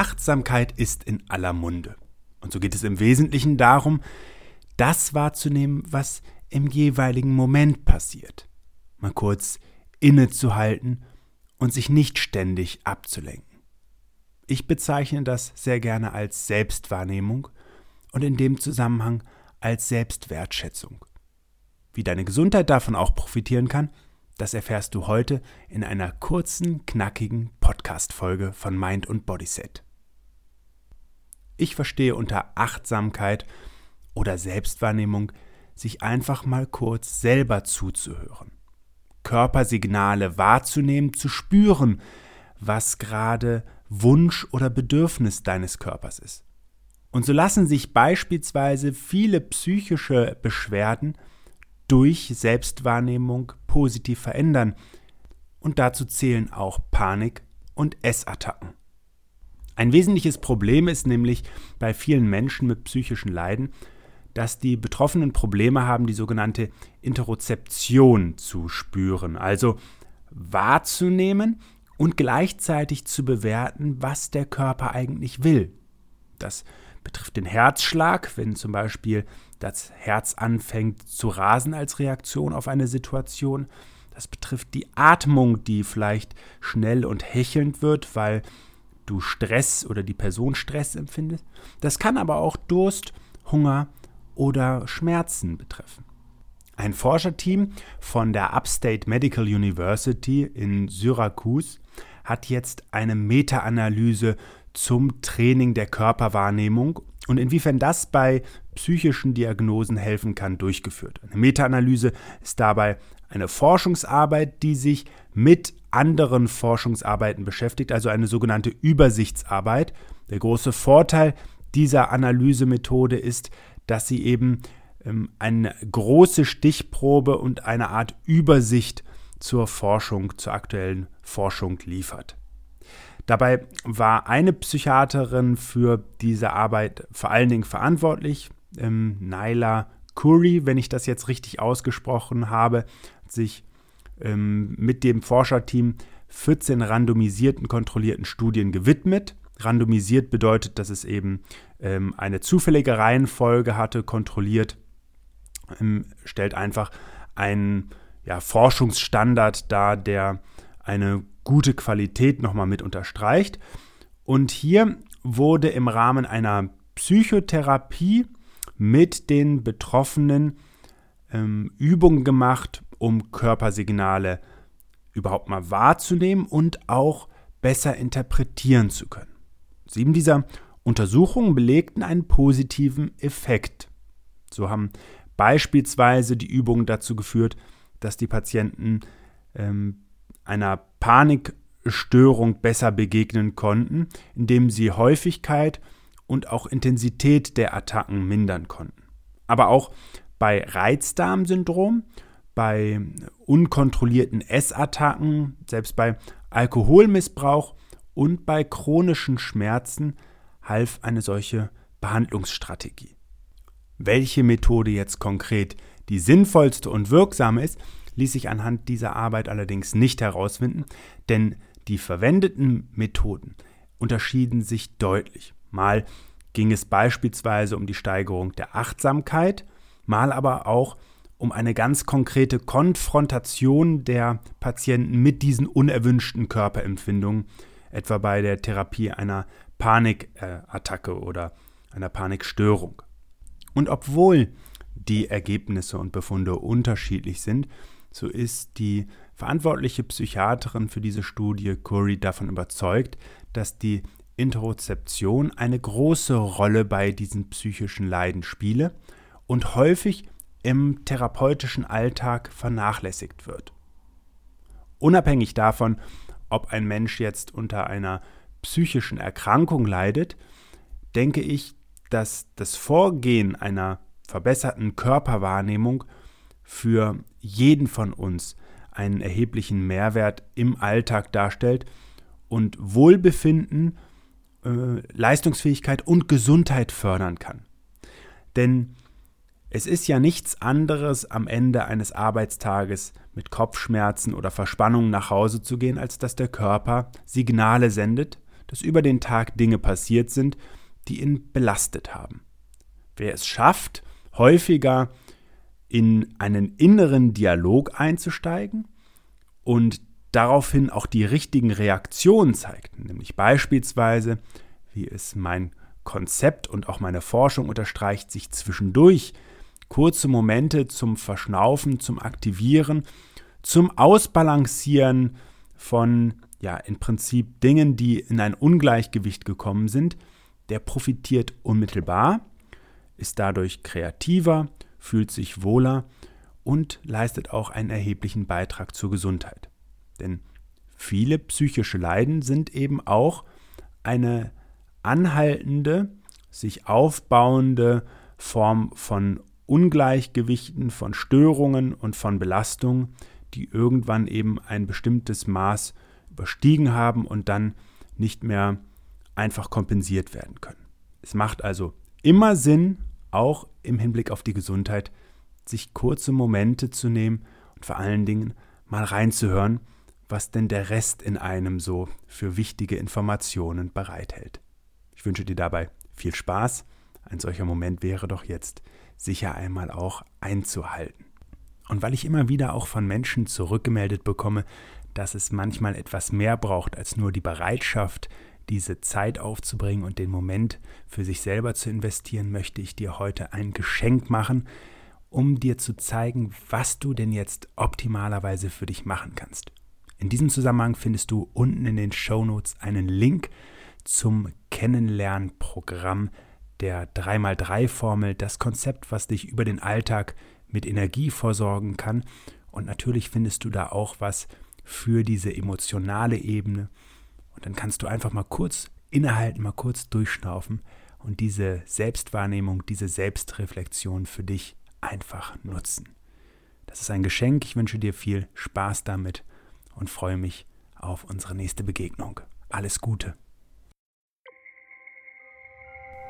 Achtsamkeit ist in aller Munde. Und so geht es im Wesentlichen darum, das wahrzunehmen, was im jeweiligen Moment passiert. Mal kurz innezuhalten und sich nicht ständig abzulenken. Ich bezeichne das sehr gerne als Selbstwahrnehmung und in dem Zusammenhang als Selbstwertschätzung. Wie deine Gesundheit davon auch profitieren kann, das erfährst du heute in einer kurzen, knackigen Podcast-Folge von Mind und Bodyset. Ich verstehe unter Achtsamkeit oder Selbstwahrnehmung, sich einfach mal kurz selber zuzuhören. Körpersignale wahrzunehmen, zu spüren, was gerade Wunsch oder Bedürfnis deines Körpers ist. Und so lassen sich beispielsweise viele psychische Beschwerden durch Selbstwahrnehmung positiv verändern. Und dazu zählen auch Panik und Essattacken. Ein wesentliches Problem ist nämlich bei vielen Menschen mit psychischen Leiden, dass die Betroffenen Probleme haben, die sogenannte Interozeption zu spüren, also wahrzunehmen, und gleichzeitig zu bewerten, was der Körper eigentlich will. Das betrifft den Herzschlag, wenn zum Beispiel das Herz anfängt zu rasen als Reaktion auf eine Situation. Das betrifft die Atmung, die vielleicht schnell und hechelnd wird, weil du Stress oder die Person Stress empfindet. Das kann aber auch Durst, Hunger oder Schmerzen betreffen. Ein Forscherteam von der Upstate Medical University in Syracuse hat jetzt eine Meta-Analyse zum Training der Körperwahrnehmung und inwiefern das bei psychischen Diagnosen helfen kann, durchgeführt. Eine Meta-Analyse ist dabei eine Forschungsarbeit, die sich mit anderen Forschungsarbeiten beschäftigt, also eine sogenannte Übersichtsarbeit. Der große Vorteil dieser Analysemethode ist, dass sie eben ähm, eine große Stichprobe und eine Art Übersicht zur Forschung, zur aktuellen Forschung liefert. Dabei war eine Psychiaterin für diese Arbeit vor allen Dingen verantwortlich, ähm, Naila Curry, wenn ich das jetzt richtig ausgesprochen habe, sich ähm, mit dem Forscherteam 14 randomisierten, kontrollierten Studien gewidmet. Randomisiert bedeutet, dass es eben ähm, eine zufällige Reihenfolge hatte, kontrolliert ähm, stellt einfach einen ja, Forschungsstandard dar, der eine gute Qualität nochmal mit unterstreicht. Und hier wurde im Rahmen einer Psychotherapie mit den Betroffenen ähm, Übungen gemacht, um Körpersignale überhaupt mal wahrzunehmen und auch besser interpretieren zu können. Sieben dieser Untersuchungen belegten einen positiven Effekt. So haben beispielsweise die Übungen dazu geführt, dass die Patienten ähm, einer Panikstörung besser begegnen konnten, indem sie Häufigkeit und auch Intensität der Attacken mindern konnten. Aber auch bei Reizdarmsyndrom, bei unkontrollierten Essattacken, selbst bei Alkoholmissbrauch und bei chronischen Schmerzen half eine solche Behandlungsstrategie. Welche Methode jetzt konkret die sinnvollste und wirksame ist, ließ sich anhand dieser Arbeit allerdings nicht herausfinden, denn die verwendeten Methoden unterschieden sich deutlich. Mal ging es beispielsweise um die Steigerung der Achtsamkeit, mal aber auch um eine ganz konkrete Konfrontation der Patienten mit diesen unerwünschten Körperempfindungen, etwa bei der Therapie einer Panikattacke oder einer Panikstörung. Und obwohl die Ergebnisse und Befunde unterschiedlich sind, so ist die verantwortliche Psychiaterin für diese Studie, Curry, davon überzeugt, dass die Interozeption eine große Rolle bei diesen psychischen Leiden spiele und häufig im therapeutischen Alltag vernachlässigt wird. Unabhängig davon, ob ein Mensch jetzt unter einer psychischen Erkrankung leidet, denke ich, dass das Vorgehen einer verbesserten Körperwahrnehmung für jeden von uns einen erheblichen Mehrwert im Alltag darstellt und Wohlbefinden, äh, Leistungsfähigkeit und Gesundheit fördern kann. Denn es ist ja nichts anderes am Ende eines Arbeitstages mit Kopfschmerzen oder Verspannungen nach Hause zu gehen, als dass der Körper Signale sendet, dass über den Tag Dinge passiert sind, die ihn belastet haben. Wer es schafft, häufiger in einen inneren Dialog einzusteigen und daraufhin auch die richtigen Reaktionen zeigt, nämlich beispielsweise, wie es mein Konzept und auch meine Forschung unterstreicht, sich zwischendurch kurze Momente zum Verschnaufen, zum Aktivieren, zum Ausbalancieren von, ja, im Prinzip Dingen, die in ein Ungleichgewicht gekommen sind, der profitiert unmittelbar, ist dadurch kreativer, fühlt sich wohler und leistet auch einen erheblichen Beitrag zur Gesundheit. Denn viele psychische Leiden sind eben auch eine anhaltende, sich aufbauende Form von Ungleichgewichten, von Störungen und von Belastungen, die irgendwann eben ein bestimmtes Maß überstiegen haben und dann nicht mehr einfach kompensiert werden können. Es macht also immer Sinn, auch im Hinblick auf die Gesundheit, sich kurze Momente zu nehmen und vor allen Dingen mal reinzuhören, was denn der Rest in einem so für wichtige Informationen bereithält. Ich wünsche dir dabei viel Spaß. Ein solcher Moment wäre doch jetzt sicher einmal auch einzuhalten. Und weil ich immer wieder auch von Menschen zurückgemeldet bekomme, dass es manchmal etwas mehr braucht als nur die Bereitschaft, diese Zeit aufzubringen und den Moment für sich selber zu investieren, möchte ich dir heute ein Geschenk machen, um dir zu zeigen, was du denn jetzt optimalerweise für dich machen kannst. In diesem Zusammenhang findest du unten in den Show Notes einen Link zum Kennenlernprogramm der 3x3-Formel, das Konzept, was dich über den Alltag mit Energie versorgen kann. Und natürlich findest du da auch was für diese emotionale Ebene. Und dann kannst du einfach mal kurz innehalten, mal kurz durchschnaufen und diese Selbstwahrnehmung, diese Selbstreflexion für dich einfach nutzen. Das ist ein Geschenk. Ich wünsche dir viel Spaß damit und freue mich auf unsere nächste Begegnung. Alles Gute.